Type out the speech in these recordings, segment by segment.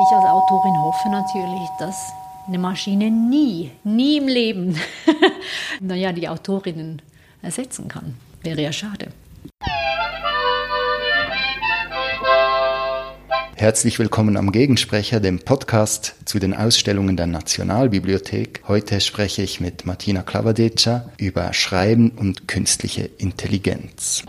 Ich als Autorin hoffe natürlich, dass eine Maschine nie, nie im Leben, naja, die Autorinnen ersetzen kann. Wäre ja schade. Herzlich willkommen am Gegensprecher, dem Podcast zu den Ausstellungen der Nationalbibliothek. Heute spreche ich mit Martina Klavadeca über Schreiben und künstliche Intelligenz.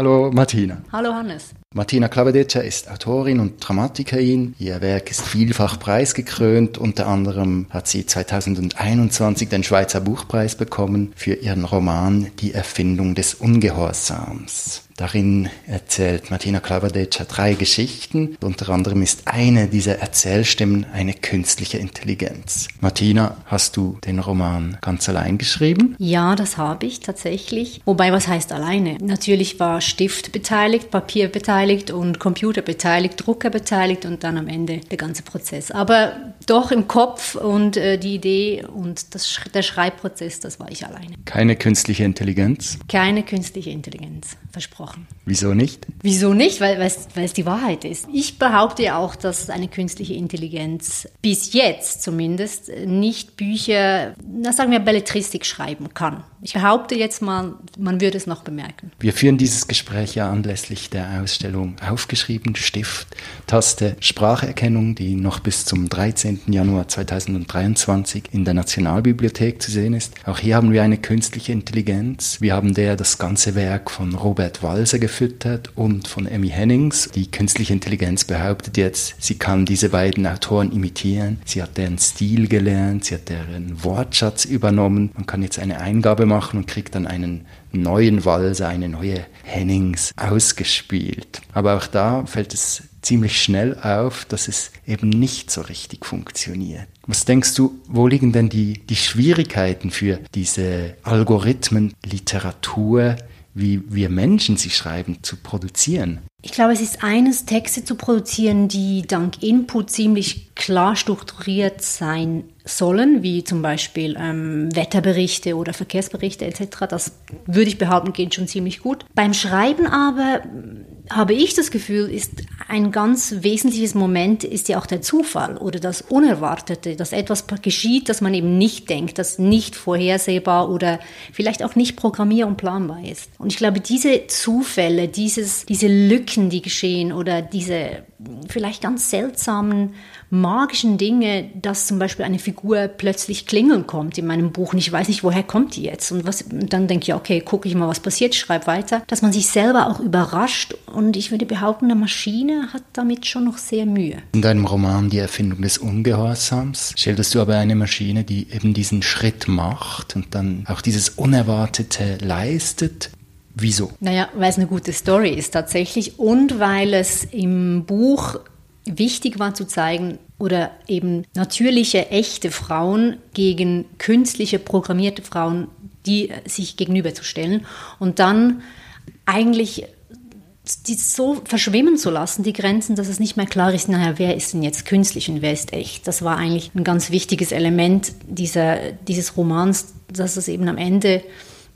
Hallo Martina. Hallo Hannes. Martina Klavedetscher ist Autorin und Dramatikerin. Ihr Werk ist vielfach preisgekrönt. Unter anderem hat sie 2021 den Schweizer Buchpreis bekommen für ihren Roman Die Erfindung des Ungehorsams. Darin erzählt Martina Klavedetscher drei Geschichten. Unter anderem ist eine dieser Erzählstimmen eine künstliche Intelligenz. Martina, hast du den Roman ganz allein geschrieben? Ja, das habe ich tatsächlich. Wobei, was heißt alleine? Natürlich war Stift beteiligt, Papier beteiligt beteiligt und Computer beteiligt, Drucker beteiligt und dann am Ende der ganze Prozess. Aber doch im Kopf und äh, die Idee und das, der Schreibprozess, das war ich alleine. Keine künstliche Intelligenz? Keine künstliche Intelligenz, versprochen. Wieso nicht? Wieso nicht? Weil, es die Wahrheit ist. Ich behaupte ja auch, dass eine künstliche Intelligenz bis jetzt zumindest nicht Bücher, na sagen wir Belletristik schreiben kann. Ich behaupte jetzt mal, man würde es noch bemerken. Wir führen dieses Gespräch ja anlässlich der Ausstellung aufgeschrieben, Stift, Taste, Spracherkennung, die noch bis zum 13. Januar 2023 in der Nationalbibliothek zu sehen ist. Auch hier haben wir eine künstliche Intelligenz. Wir haben der das ganze Werk von Robert Walser gefüttert und von Emmy Hennings. Die künstliche Intelligenz behauptet jetzt, sie kann diese beiden Autoren imitieren. Sie hat deren Stil gelernt, sie hat deren Wortschatz übernommen. Man kann jetzt eine Eingabe machen und kriegt dann einen neuen Walser, eine neue Hennings ausgespielt. Aber auch da fällt es ziemlich schnell auf, dass es eben nicht so richtig funktioniert. Was denkst du, wo liegen denn die, die Schwierigkeiten für diese Algorithmen, Literatur, wie wir Menschen sie schreiben, zu produzieren? Ich glaube, es ist eines, Texte zu produzieren, die dank Input ziemlich klar strukturiert sein sollen, wie zum Beispiel ähm, Wetterberichte oder Verkehrsberichte etc. Das würde ich behaupten, geht schon ziemlich gut. Beim Schreiben aber habe ich das Gefühl, ist ein ganz wesentliches Moment ist ja auch der Zufall oder das Unerwartete, dass etwas geschieht, das man eben nicht denkt, das nicht vorhersehbar oder vielleicht auch nicht programmier- und planbar ist. Und ich glaube, diese Zufälle, dieses, diese Lücken, die geschehen oder diese vielleicht ganz seltsamen magischen Dinge, dass zum Beispiel eine Figur plötzlich klingeln kommt in meinem Buch und ich weiß nicht, woher kommt die jetzt. Und, was, dann denke ich, okay, gucke ich mal, was passiert, schreibe weiter. Dass man sich selber auch überrascht und ich würde behaupten, eine Maschine hat damit schon noch sehr Mühe. In deinem Roman Die Erfindung des Ungehorsams schilderst du aber eine Maschine, die eben diesen Schritt macht und dann auch dieses Unerwartete leistet. Wieso? Naja, weil es eine gute Story ist tatsächlich und weil es im Buch wichtig war zu zeigen, oder eben natürliche, echte Frauen gegen künstliche, programmierte Frauen, die sich gegenüberzustellen und dann eigentlich die so verschwimmen zu lassen, die Grenzen, dass es nicht mehr klar ist, naja, wer ist denn jetzt künstlich und wer ist echt. Das war eigentlich ein ganz wichtiges Element dieser, dieses Romans, dass es eben am Ende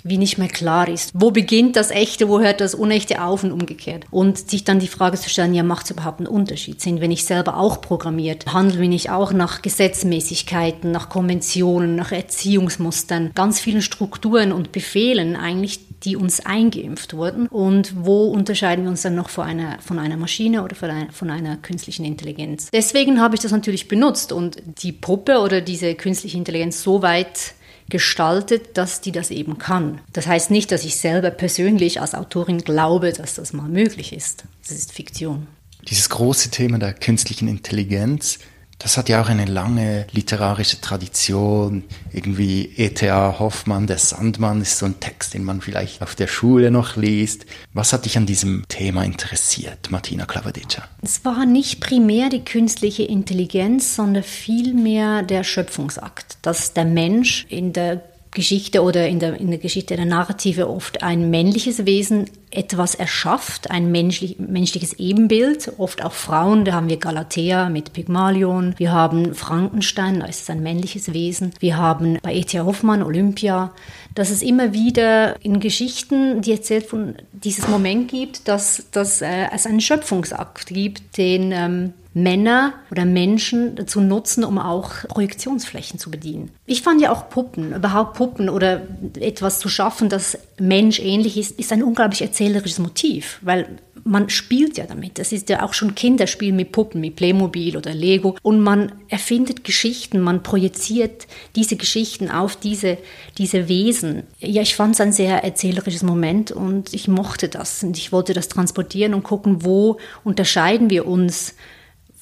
wie nicht mehr klar ist. Wo beginnt das Echte, wo hört das Unechte auf und umgekehrt? Und sich dann die Frage zu stellen, ja, macht es überhaupt einen Unterschied? Sind wir nicht selber auch programmiert? Handeln wir nicht auch nach Gesetzmäßigkeiten, nach Konventionen, nach Erziehungsmustern, ganz vielen Strukturen und Befehlen eigentlich, die uns eingeimpft wurden? Und wo unterscheiden wir uns dann noch von einer, von einer Maschine oder von einer, von einer künstlichen Intelligenz? Deswegen habe ich das natürlich benutzt und die Puppe oder diese künstliche Intelligenz so weit gestaltet, dass die das eben kann. Das heißt nicht, dass ich selber persönlich als Autorin glaube, dass das mal möglich ist. Das ist Fiktion. Dieses große Thema der künstlichen Intelligenz das hat ja auch eine lange literarische Tradition. Irgendwie E.T.A. Hoffmann, der Sandmann ist so ein Text, den man vielleicht auf der Schule noch liest. Was hat dich an diesem Thema interessiert, Martina Klavadica? Es war nicht primär die künstliche Intelligenz, sondern vielmehr der Schöpfungsakt, dass der Mensch in der Geschichte oder in der, in der Geschichte der Narrative oft ein männliches Wesen etwas erschafft, ein menschlich, menschliches Ebenbild, oft auch Frauen, da haben wir Galatea mit Pygmalion, wir haben Frankenstein, da ist es ein männliches Wesen, wir haben bei E.T. Hoffmann Olympia, dass es immer wieder in Geschichten, die erzählt von dieses Moment gibt, dass, dass äh, es einen Schöpfungsakt gibt, den ähm, Männer oder Menschen dazu nutzen, um auch Projektionsflächen zu bedienen. Ich fand ja auch Puppen, überhaupt Puppen oder etwas zu schaffen, das menschähnlich ist, ist ein unglaublich erzählerisches Motiv, weil man spielt ja damit. Das ist ja auch schon Kinderspiel mit Puppen, mit Playmobil oder Lego. Und man erfindet Geschichten, man projiziert diese Geschichten auf diese, diese Wesen. Ja, ich fand es ein sehr erzählerisches Moment und ich mochte das. Und ich wollte das transportieren und gucken, wo unterscheiden wir uns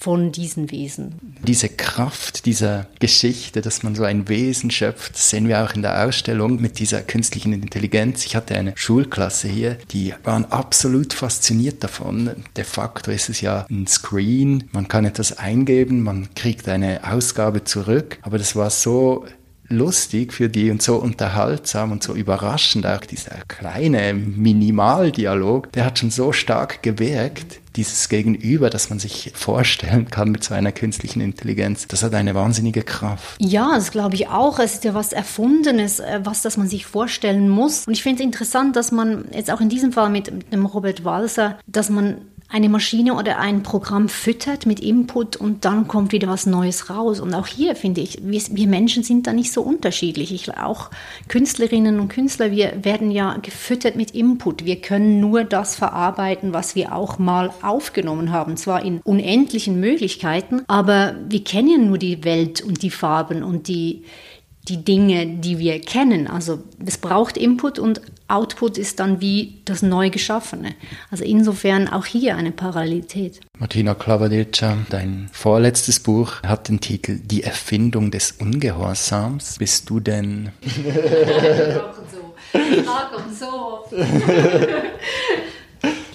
von diesen Wesen. Diese Kraft dieser Geschichte, dass man so ein Wesen schöpft, sehen wir auch in der Ausstellung mit dieser künstlichen Intelligenz. Ich hatte eine Schulklasse hier, die waren absolut fasziniert davon. De facto ist es ja ein Screen, man kann etwas eingeben, man kriegt eine Ausgabe zurück, aber das war so lustig für die und so unterhaltsam und so überraschend. Auch dieser kleine Minimaldialog, der hat schon so stark gewirkt, dieses Gegenüber, das man sich vorstellen kann mit so einer künstlichen Intelligenz, das hat eine wahnsinnige Kraft. Ja, das glaube ich auch. Es ist ja was Erfundenes, äh, was das man sich vorstellen muss. Und ich finde es interessant, dass man jetzt auch in diesem Fall mit dem Robert Walser, dass man eine Maschine oder ein Programm füttert mit Input und dann kommt wieder was Neues raus. Und auch hier finde ich, wir, wir, Menschen sind da nicht so unterschiedlich. Ich, auch Künstlerinnen und Künstler, wir werden ja gefüttert mit Input. Wir können nur das verarbeiten, was wir auch mal aufgenommen haben. Zwar in unendlichen Möglichkeiten, aber wir kennen nur die Welt und die Farben und die, die Dinge, die wir kennen. Also es braucht Input und Output ist dann wie das neu geschaffene. Also insofern auch hier eine Parallelität. Martina Klavadilca, dein vorletztes Buch hat den Titel Die Erfindung des Ungehorsams. Bist du denn... Kommt so.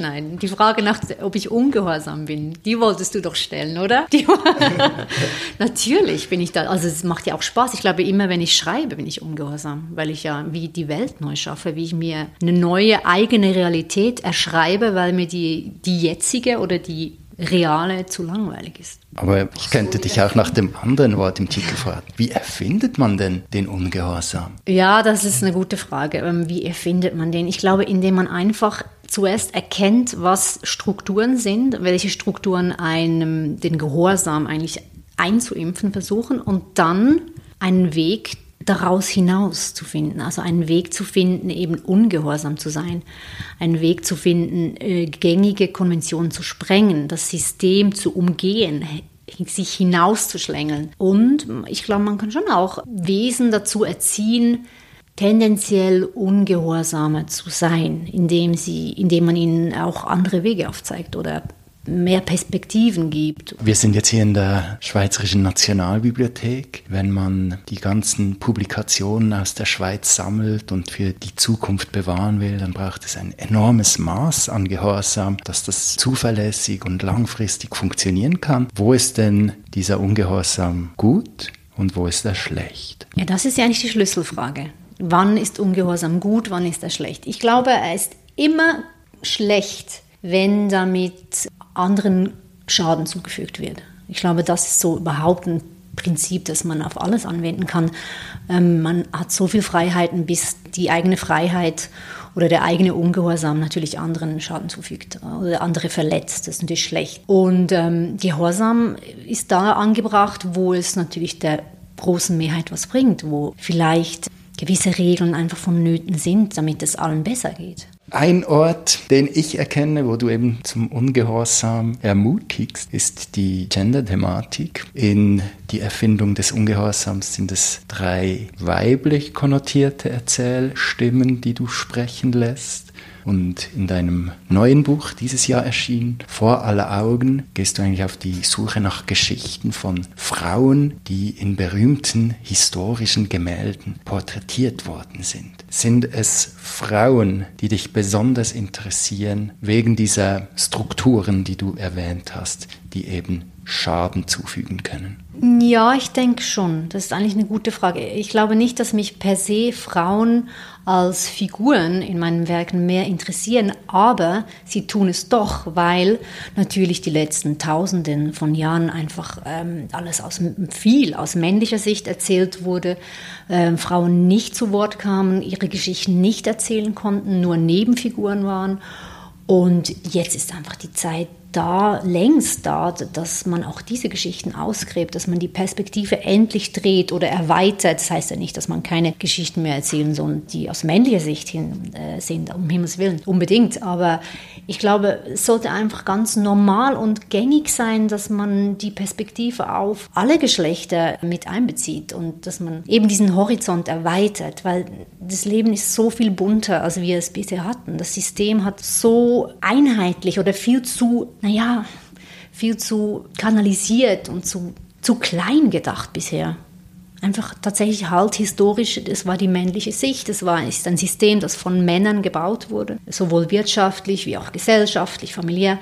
Nein, die Frage nach, ob ich ungehorsam bin, die wolltest du doch stellen, oder? Natürlich bin ich da. Also es macht ja auch Spaß. Ich glaube, immer wenn ich schreibe, bin ich ungehorsam, weil ich ja wie die Welt neu schaffe, wie ich mir eine neue eigene Realität erschreibe, weil mir die, die jetzige oder die reale zu langweilig ist. Aber ich könnte dich auch nach dem anderen Wort im Titel fragen. Wie erfindet man denn den Ungehorsam? Ja, das ist eine gute Frage. Ähm, wie erfindet man den? Ich glaube, indem man einfach zuerst erkennt, was Strukturen sind, welche Strukturen einem den Gehorsam eigentlich einzuimpfen versuchen und dann einen Weg daraus hinaus zu finden, also einen Weg zu finden, eben ungehorsam zu sein, einen Weg zu finden, äh, gängige Konventionen zu sprengen, das System zu umgehen, sich hinauszuschlängeln. Und ich glaube, man kann schon auch Wesen dazu erziehen, tendenziell ungehorsamer zu sein, indem, sie, indem man ihnen auch andere Wege aufzeigt oder mehr Perspektiven gibt. Wir sind jetzt hier in der Schweizerischen Nationalbibliothek. Wenn man die ganzen Publikationen aus der Schweiz sammelt und für die Zukunft bewahren will, dann braucht es ein enormes Maß an Gehorsam, dass das zuverlässig und langfristig funktionieren kann. Wo ist denn dieser Ungehorsam gut und wo ist er schlecht? Ja, das ist ja eigentlich die Schlüsselfrage. Wann ist Ungehorsam gut, wann ist er schlecht? Ich glaube, er ist immer schlecht, wenn damit anderen Schaden zugefügt wird. Ich glaube, das ist so überhaupt ein Prinzip, das man auf alles anwenden kann. Ähm, man hat so viel Freiheiten, bis die eigene Freiheit oder der eigene Ungehorsam natürlich anderen Schaden zufügt oder andere verletzt. Das ist natürlich schlecht. Und ähm, Gehorsam ist da angebracht, wo es natürlich der großen Mehrheit was bringt, wo vielleicht gewisse Regeln einfach vonnöten sind, damit es allen besser geht. Ein Ort, den ich erkenne, wo du eben zum Ungehorsam ermutigst, ist die Gender-Thematik. In die Erfindung des Ungehorsams sind es drei weiblich konnotierte Erzählstimmen, die du sprechen lässt. Und in deinem neuen Buch, dieses Jahr erschienen, Vor aller Augen, gehst du eigentlich auf die Suche nach Geschichten von Frauen, die in berühmten historischen Gemälden porträtiert worden sind. Sind es Frauen, die dich besonders interessieren, wegen dieser Strukturen, die du erwähnt hast, die eben Schaden zufügen können? Ja, ich denke schon. Das ist eigentlich eine gute Frage. Ich glaube nicht, dass mich per se Frauen als Figuren in meinen Werken mehr interessieren, aber sie tun es doch, weil natürlich die letzten Tausenden von Jahren einfach ähm, alles aus viel aus männlicher Sicht erzählt wurde, ähm, Frauen nicht zu Wort kamen, ihre Geschichten nicht erzählen konnten, nur Nebenfiguren waren. Und jetzt ist einfach die Zeit da längst da, dass man auch diese Geschichten ausgräbt, dass man die Perspektive endlich dreht oder erweitert. Das heißt ja nicht, dass man keine Geschichten mehr erzählen soll, die aus männlicher Sicht hin äh, sind, um Himmels Willen, unbedingt. Aber ich glaube, es sollte einfach ganz normal und gängig sein, dass man die Perspektive auf alle Geschlechter mit einbezieht und dass man eben diesen Horizont erweitert, weil das Leben ist so viel bunter, als wir es bisher hatten. Das System hat so einheitlich oder viel zu naja, viel zu kanalisiert und zu, zu klein gedacht bisher. Einfach tatsächlich halt historisch, das war die männliche Sicht, das war ist ein System, das von Männern gebaut wurde, sowohl wirtschaftlich wie auch gesellschaftlich, familiär.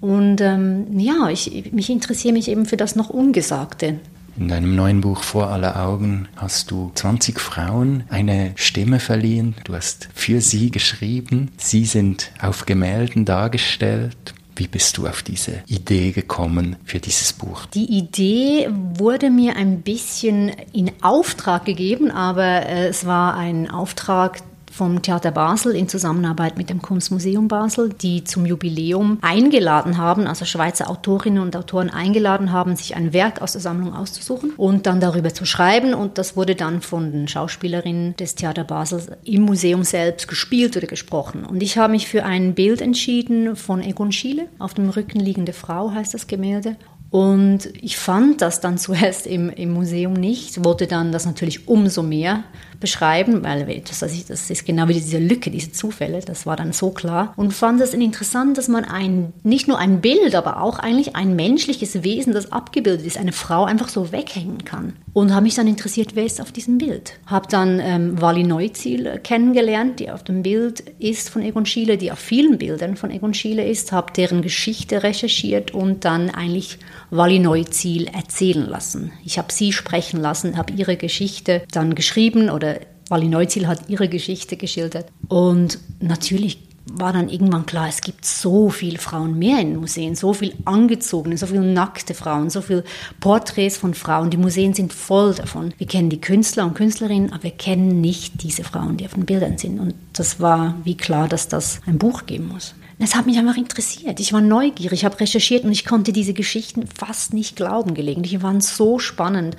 Und ähm, ja, ich, mich interessiere mich eben für das noch Ungesagte. In deinem neuen Buch Vor aller Augen hast du 20 Frauen eine Stimme verliehen. Du hast für sie geschrieben. Sie sind auf Gemälden dargestellt. Wie bist du auf diese Idee gekommen für dieses Buch? Die Idee wurde mir ein bisschen in Auftrag gegeben, aber äh, es war ein Auftrag, vom Theater Basel in Zusammenarbeit mit dem Kunstmuseum Basel, die zum Jubiläum eingeladen haben, also Schweizer Autorinnen und Autoren eingeladen haben, sich ein Werk aus der Sammlung auszusuchen und dann darüber zu schreiben. Und das wurde dann von den Schauspielerinnen des Theater Basel im Museum selbst gespielt oder gesprochen. Und ich habe mich für ein Bild entschieden von Egon Schiele. Auf dem Rücken liegende Frau heißt das Gemälde. Und ich fand das dann zuerst im, im Museum nicht, wollte dann das natürlich umso mehr beschreiben, weil das, das ist genau wie diese Lücke, diese Zufälle, das war dann so klar. Und fand es interessant, dass man ein, nicht nur ein Bild, aber auch eigentlich ein menschliches Wesen, das abgebildet ist, eine Frau einfach so weghängen kann. Und habe mich dann interessiert, wer ist auf diesem Bild. Habe dann ähm, Wally Neuziel kennengelernt, die auf dem Bild ist von Egon Schiele, die auf vielen Bildern von Egon Schiele ist, habe deren Geschichte recherchiert und dann eigentlich Wally Neuziel erzählen lassen. Ich habe sie sprechen lassen, habe ihre Geschichte dann geschrieben oder Wally Neuziel hat ihre Geschichte geschildert. Und natürlich war dann irgendwann klar, es gibt so viele Frauen mehr in Museen, so viel angezogene, so viele nackte Frauen, so viele Porträts von Frauen. Die Museen sind voll davon. Wir kennen die Künstler und Künstlerinnen, aber wir kennen nicht diese Frauen, die auf den Bildern sind. Und das war wie klar, dass das ein Buch geben muss. Es hat mich einfach interessiert. Ich war neugierig, ich habe recherchiert und ich konnte diese Geschichten fast nicht glauben gelegentlich. Die waren so spannend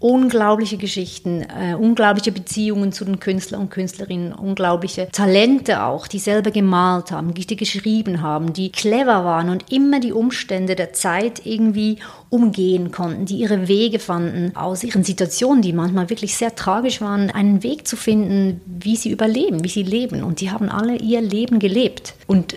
unglaubliche Geschichten, äh, unglaubliche Beziehungen zu den Künstlern und Künstlerinnen, unglaubliche Talente auch, die selber gemalt haben, die geschrieben haben, die clever waren und immer die Umstände der Zeit irgendwie umgehen konnten, die ihre Wege fanden, aus ihren Situationen, die manchmal wirklich sehr tragisch waren, einen Weg zu finden, wie sie überleben, wie sie leben. Und die haben alle ihr Leben gelebt. Und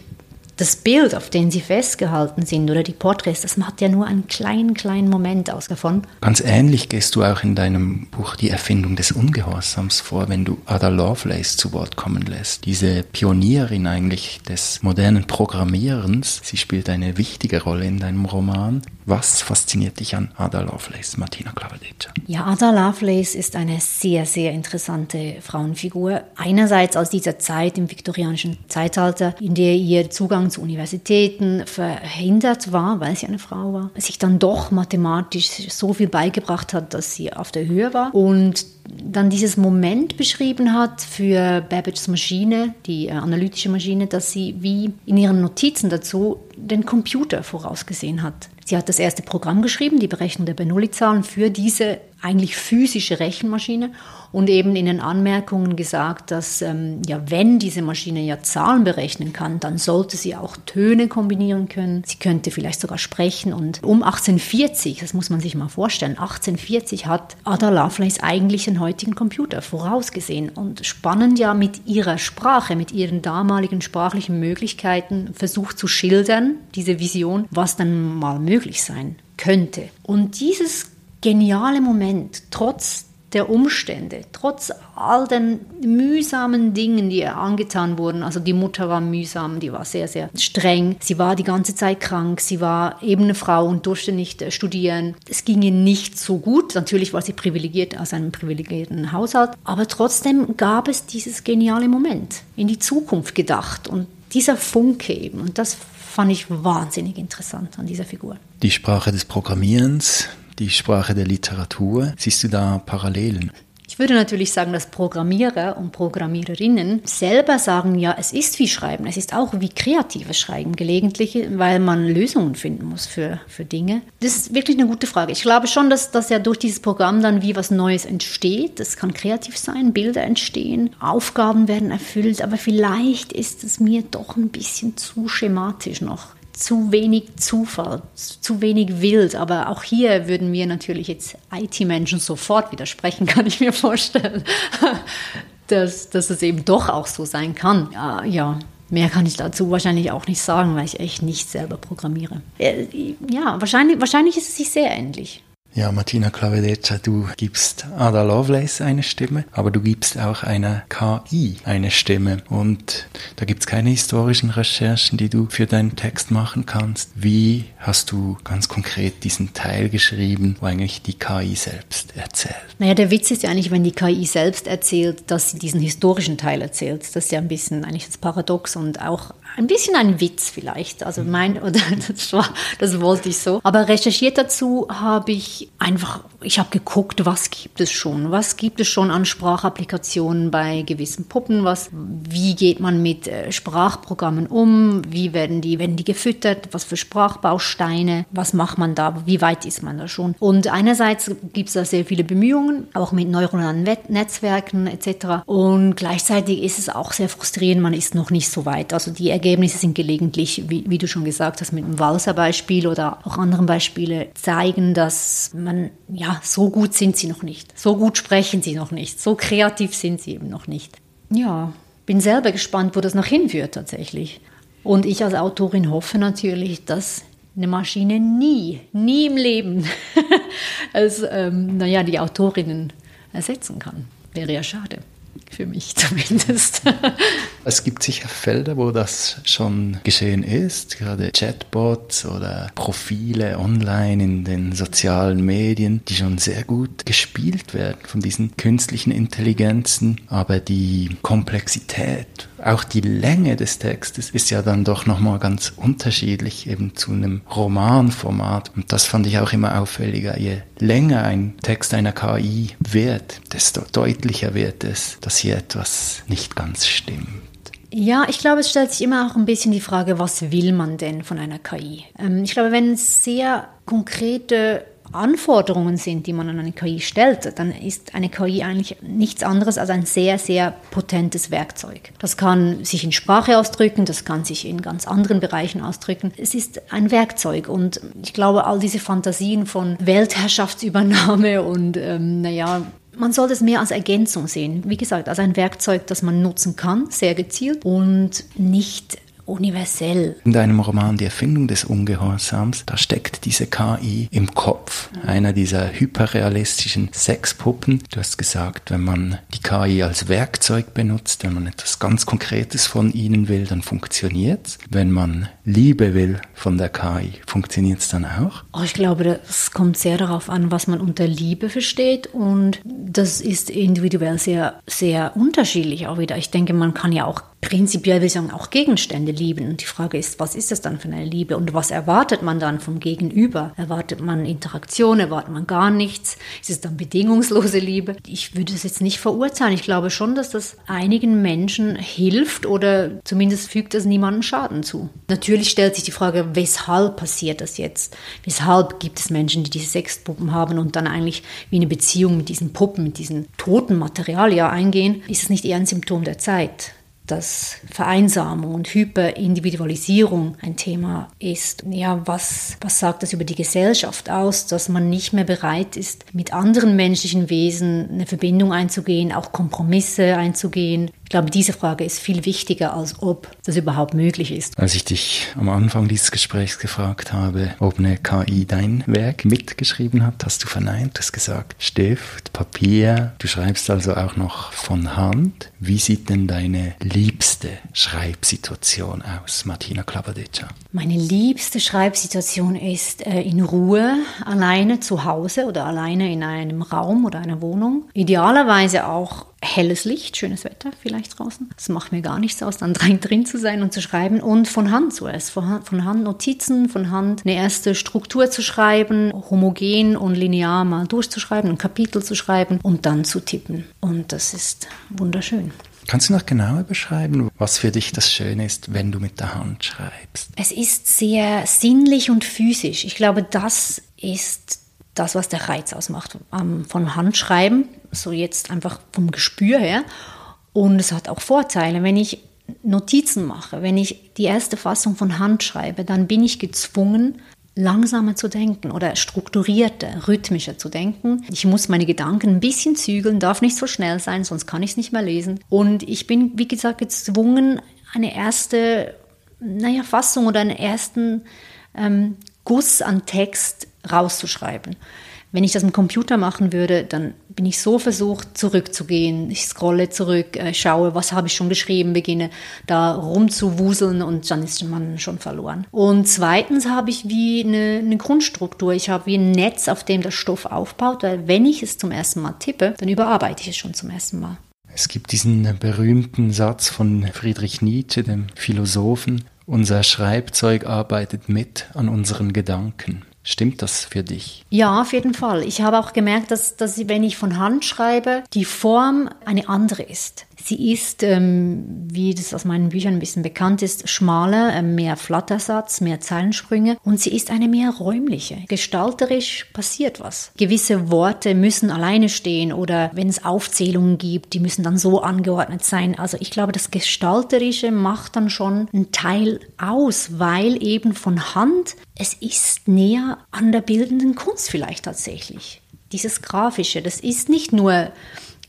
das Bild, auf dem sie festgehalten sind oder die Porträts, das macht ja nur einen kleinen, kleinen Moment aus davon. Ganz ähnlich gehst du auch in deinem Buch Die Erfindung des Ungehorsams vor, wenn du Ada Lovelace zu Wort kommen lässt. Diese Pionierin eigentlich des modernen Programmierens. Sie spielt eine wichtige Rolle in deinem Roman. Was fasziniert dich an Ada Lovelace, Martina Klavadeccia? Ja, Ada Lovelace ist eine sehr, sehr interessante Frauenfigur. Einerseits aus dieser Zeit im viktorianischen Zeitalter, in der ihr Zugang zu Universitäten verhindert war, weil sie eine Frau war, sich dann doch mathematisch so viel beigebracht hat, dass sie auf der Höhe war und dann dieses Moment beschrieben hat für Babbage's Maschine, die äh, analytische Maschine, dass sie wie in ihren Notizen dazu den Computer vorausgesehen hat. Sie hat das erste Programm geschrieben, die Berechnung der Bernoulli-Zahlen für diese eigentlich physische Rechenmaschine und eben in den Anmerkungen gesagt, dass ähm, ja, wenn diese Maschine ja Zahlen berechnen kann, dann sollte sie auch Töne kombinieren können. Sie könnte vielleicht sogar sprechen und um 1840, das muss man sich mal vorstellen, 1840 hat Ada Lovelace eigentlich den heutigen Computer vorausgesehen und spannend ja mit ihrer Sprache, mit ihren damaligen sprachlichen Möglichkeiten versucht zu schildern, diese Vision, was dann mal möglich sein könnte. Und dieses geniale Moment, trotz der Umstände, trotz all den mühsamen Dingen, die ihr angetan wurden. Also die Mutter war mühsam, die war sehr, sehr streng. Sie war die ganze Zeit krank. Sie war eben eine Frau und durfte nicht äh, studieren. Es ging ihr nicht so gut. Natürlich war sie privilegiert aus einem privilegierten Haushalt. Aber trotzdem gab es dieses geniale Moment, in die Zukunft gedacht. Und dieser Funke eben. Und das fand ich wahnsinnig interessant an dieser Figur. Die Sprache des Programmierens, die Sprache der Literatur. Siehst du da Parallelen? Ich würde natürlich sagen, dass Programmierer und Programmiererinnen selber sagen, ja, es ist wie Schreiben, es ist auch wie kreatives Schreiben gelegentlich, weil man Lösungen finden muss für, für Dinge. Das ist wirklich eine gute Frage. Ich glaube schon, dass, dass ja durch dieses Programm dann wie was Neues entsteht. Das kann kreativ sein, Bilder entstehen, Aufgaben werden erfüllt, aber vielleicht ist es mir doch ein bisschen zu schematisch noch zu wenig Zufall, zu wenig wild. Aber auch hier würden mir natürlich jetzt IT-Menschen sofort widersprechen, kann ich mir vorstellen, dass, dass es eben doch auch so sein kann. Ja, ja. Mehr kann ich dazu wahrscheinlich auch nicht sagen, weil ich echt nicht selber programmiere. Äh, ja, wahrscheinlich, wahrscheinlich ist es sich sehr ähnlich. Ja, Martina Clavedeccia, du gibst Ada Lovelace eine Stimme, aber du gibst auch einer KI eine Stimme. Und da gibt's keine historischen Recherchen, die du für deinen Text machen kannst. Wie hast du ganz konkret diesen Teil geschrieben, wo eigentlich die KI selbst erzählt? Naja, der Witz ist ja eigentlich, wenn die KI selbst erzählt, dass sie diesen historischen Teil erzählt. Das ist ja ein bisschen eigentlich das Paradox und auch ein bisschen ein Witz vielleicht. Also mein, oder das war, das wollte ich so. Aber recherchiert dazu habe ich einfach, ich habe geguckt, was gibt es schon? Was gibt es schon an Sprachapplikationen bei gewissen Puppen? Was, wie geht man mit äh, Sprachprogrammen um? Wie werden die, werden die gefüttert? Was für Sprachbausteine? Was macht man da? Wie weit ist man da schon? Und einerseits gibt es da sehr viele Bemühungen, auch mit neuronalen Netzwerken etc. Und gleichzeitig ist es auch sehr frustrierend, man ist noch nicht so weit. Also die Ergebnisse sind gelegentlich, wie, wie du schon gesagt hast, mit dem Walser-Beispiel oder auch anderen Beispiele zeigen, dass man, ja, so gut sind sie noch nicht. So gut sprechen sie noch nicht. So kreativ sind sie eben noch nicht. Ja, bin selber gespannt, wo das noch hinführt tatsächlich. Und ich als Autorin hoffe natürlich, dass eine Maschine nie, nie im Leben als, ähm, naja, die Autorinnen ersetzen kann. Wäre ja schade für mich zumindest. es gibt sicher Felder, wo das schon geschehen ist, gerade Chatbots oder Profile online in den sozialen Medien, die schon sehr gut gespielt werden von diesen künstlichen Intelligenzen, aber die Komplexität auch die Länge des Textes ist ja dann doch nochmal ganz unterschiedlich eben zu einem Romanformat. Und das fand ich auch immer auffälliger. Je länger ein Text einer KI wird, desto deutlicher wird es, dass hier etwas nicht ganz stimmt. Ja, ich glaube, es stellt sich immer auch ein bisschen die Frage, was will man denn von einer KI? Ähm, ich glaube, wenn es sehr konkrete Anforderungen sind, die man an eine KI stellt, dann ist eine KI eigentlich nichts anderes als ein sehr, sehr potentes Werkzeug. Das kann sich in Sprache ausdrücken, das kann sich in ganz anderen Bereichen ausdrücken. Es ist ein Werkzeug und ich glaube, all diese Fantasien von Weltherrschaftsübernahme und, ähm, naja, man sollte es mehr als Ergänzung sehen. Wie gesagt, als ein Werkzeug, das man nutzen kann, sehr gezielt und nicht universell. In deinem Roman Die Erfindung des Ungehorsams, da steckt diese KI im Kopf einer dieser hyperrealistischen Sexpuppen. Du hast gesagt, wenn man die KI als Werkzeug benutzt, wenn man etwas ganz Konkretes von ihnen will, dann funktioniert es. Wenn man Liebe will von der KI, funktioniert es dann auch? Oh, ich glaube, es kommt sehr darauf an, was man unter Liebe versteht und das ist individuell sehr, sehr unterschiedlich auch wieder. Ich denke, man kann ja auch prinzipiell, will ich sagen, auch Gegenstände lieben. Und die Frage ist, was ist das dann für eine Liebe und was erwartet man dann vom Gegenüber? Erwartet man Interaktion, erwartet man gar nichts? Ist es dann bedingungslose Liebe? Ich würde es jetzt nicht verurteilen. Ich glaube schon, dass das einigen Menschen hilft oder zumindest fügt es niemandem Schaden zu. Natürlich stellt sich die Frage, weshalb passiert das jetzt? Weshalb gibt es Menschen, die diese Sexpuppen haben und dann eigentlich wie eine Beziehung mit diesen Puppen, mit diesem toten Material ja eingehen? Ist es nicht eher ein Symptom der Zeit? Dass Vereinsamung und Hyperindividualisierung ein Thema ist. Ja, was, was sagt das über die Gesellschaft aus, dass man nicht mehr bereit ist, mit anderen menschlichen Wesen eine Verbindung einzugehen, auch Kompromisse einzugehen? Ich glaube, diese Frage ist viel wichtiger, als ob das überhaupt möglich ist. Als ich dich am Anfang dieses Gesprächs gefragt habe, ob eine KI dein Werk mitgeschrieben hat, hast du verneint, hast gesagt, Stift, Papier, du schreibst also auch noch von Hand. Wie sieht denn deine liebste Schreibsituation aus, Martina Klavadica? Meine liebste Schreibsituation ist äh, in Ruhe, alleine zu Hause oder alleine in einem Raum oder einer Wohnung. Idealerweise auch helles Licht, schönes Wetter vielleicht draußen. Das macht mir gar nichts aus, dann drin zu sein und zu schreiben und von Hand zuerst. Von, von Hand Notizen, von Hand eine erste Struktur zu schreiben, homogen und linear mal durchzuschreiben, ein Kapitel zu schreiben und dann zu tippen. Und das ist wunderschön. Kannst du noch genauer beschreiben, was für dich das Schöne ist, wenn du mit der Hand schreibst? Es ist sehr sinnlich und physisch. Ich glaube, das ist das, was der Reiz ausmacht ähm, vom Handschreiben, so jetzt einfach vom Gespür her. Und es hat auch Vorteile. Wenn ich Notizen mache, wenn ich die erste Fassung von Hand schreibe, dann bin ich gezwungen, langsamer zu denken oder strukturierter, rhythmischer zu denken. Ich muss meine Gedanken ein bisschen zügeln, darf nicht so schnell sein, sonst kann ich es nicht mehr lesen. Und ich bin, wie gesagt, gezwungen, eine erste naja, Fassung oder einen ersten ähm, Guss an Text rauszuschreiben. Wenn ich das im Computer machen würde, dann bin ich so versucht, zurückzugehen. Ich scrolle zurück, äh, schaue, was habe ich schon geschrieben, beginne da rumzuwuseln und dann ist man schon verloren. Und zweitens habe ich wie eine, eine Grundstruktur. Ich habe wie ein Netz, auf dem der Stoff aufbaut, weil wenn ich es zum ersten Mal tippe, dann überarbeite ich es schon zum ersten Mal. Es gibt diesen berühmten Satz von Friedrich Nietzsche, dem Philosophen, unser Schreibzeug arbeitet mit an unseren Gedanken. Stimmt das für dich? Ja, auf jeden Fall. Ich habe auch gemerkt, dass, dass wenn ich von Hand schreibe, die Form eine andere ist. Sie ist, ähm, wie das aus meinen Büchern ein bisschen bekannt ist, schmaler, äh, mehr Flattersatz, mehr Zeilensprünge und sie ist eine mehr räumliche. Gestalterisch passiert was. Gewisse Worte müssen alleine stehen oder wenn es Aufzählungen gibt, die müssen dann so angeordnet sein. Also ich glaube, das Gestalterische macht dann schon einen Teil aus, weil eben von Hand, es ist näher an der bildenden Kunst vielleicht tatsächlich. Dieses Grafische, das ist nicht nur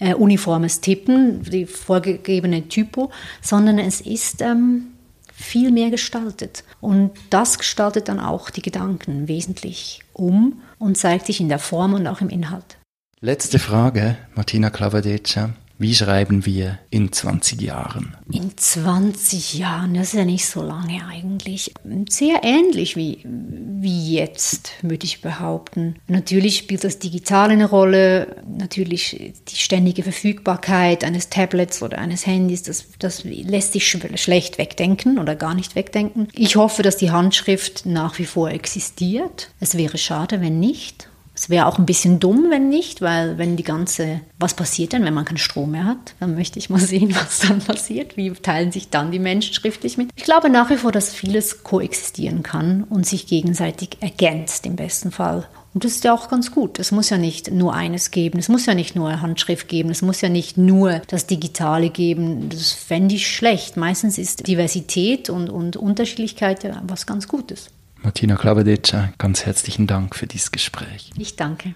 äh, uniformes Tippen, die vorgegebene Typo, sondern es ist ähm, viel mehr gestaltet. Und das gestaltet dann auch die Gedanken wesentlich um und zeigt sich in der Form und auch im Inhalt. Letzte Frage, Martina Clavadeccia. Wie schreiben wir in 20 Jahren? In 20 Jahren, das ist ja nicht so lange eigentlich. Sehr ähnlich wie, wie jetzt, würde ich behaupten. Natürlich spielt das Digitale eine Rolle, natürlich die ständige Verfügbarkeit eines Tablets oder eines Handys, das, das lässt sich schlecht wegdenken oder gar nicht wegdenken. Ich hoffe, dass die Handschrift nach wie vor existiert. Es wäre schade, wenn nicht. Es wäre auch ein bisschen dumm, wenn nicht, weil wenn die ganze, was passiert denn, wenn man keinen Strom mehr hat? Dann möchte ich mal sehen, was dann passiert. Wie teilen sich dann die Menschen schriftlich mit? Ich glaube nach wie vor, dass vieles koexistieren kann und sich gegenseitig ergänzt im besten Fall. Und das ist ja auch ganz gut. Es muss ja nicht nur eines geben. Es muss ja nicht nur Handschrift geben. Es muss ja nicht nur das Digitale geben. Das fände ich schlecht. Meistens ist Diversität und, und Unterschiedlichkeit ja was ganz Gutes. Martina Klavadica, ganz herzlichen Dank für dieses Gespräch. Ich danke.